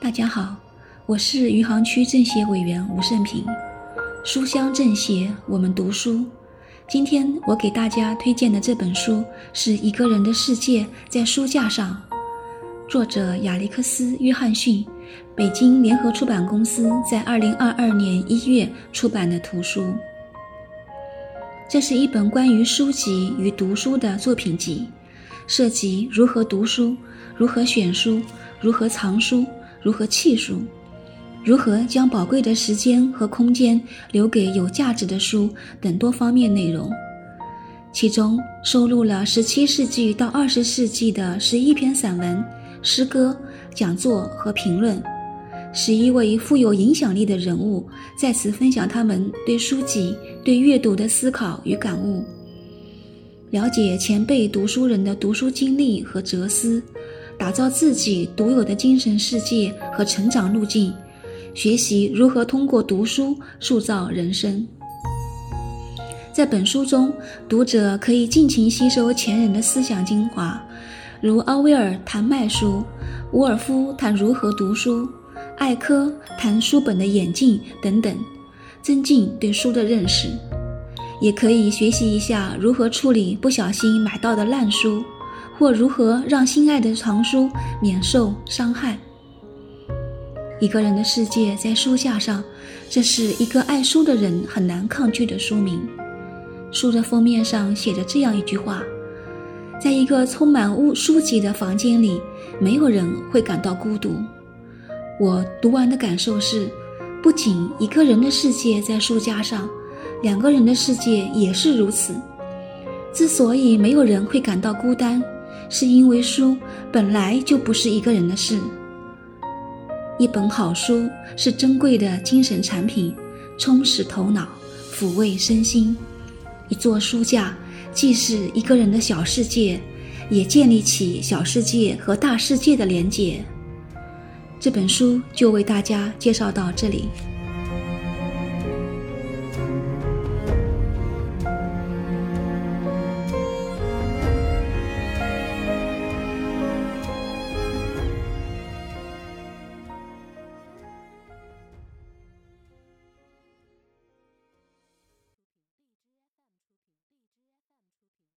大家好，我是余杭区政协委员吴胜平。书香政协，我们读书。今天我给大家推荐的这本书是一个人的世界在书架上，作者亚历克斯·约翰逊，北京联合出版公司在二零二二年一月出版的图书。这是一本关于书籍与读书的作品集，涉及如何读书、如何选书、如何藏书。如何弃书？如何将宝贵的时间和空间留给有价值的书等多方面内容，其中收录了17世纪到20世纪的十一篇散文、诗歌、讲座和评论，十一位富有影响力的人物在此分享他们对书籍、对阅读的思考与感悟，了解前辈读书人的读书经历和哲思。打造自己独有的精神世界和成长路径，学习如何通过读书塑造人生。在本书中，读者可以尽情吸收前人的思想精华，如奥威尔谈卖书，伍尔夫谈如何读书，艾科谈书本的演进等等，增进对书的认识。也可以学习一下如何处理不小心买到的烂书。或如何让心爱的藏书免受伤害？一个人的世界在书架上，这是一个爱书的人很难抗拒的书名。书的封面上写着这样一句话：在一个充满物书籍的房间里，没有人会感到孤独。我读完的感受是，不仅一个人的世界在书架上，两个人的世界也是如此。之所以没有人会感到孤单。是因为书本来就不是一个人的事。一本好书是珍贵的精神产品，充实头脑，抚慰身心。一座书架既是一个人的小世界，也建立起小世界和大世界的连结。这本书就为大家介绍到这里。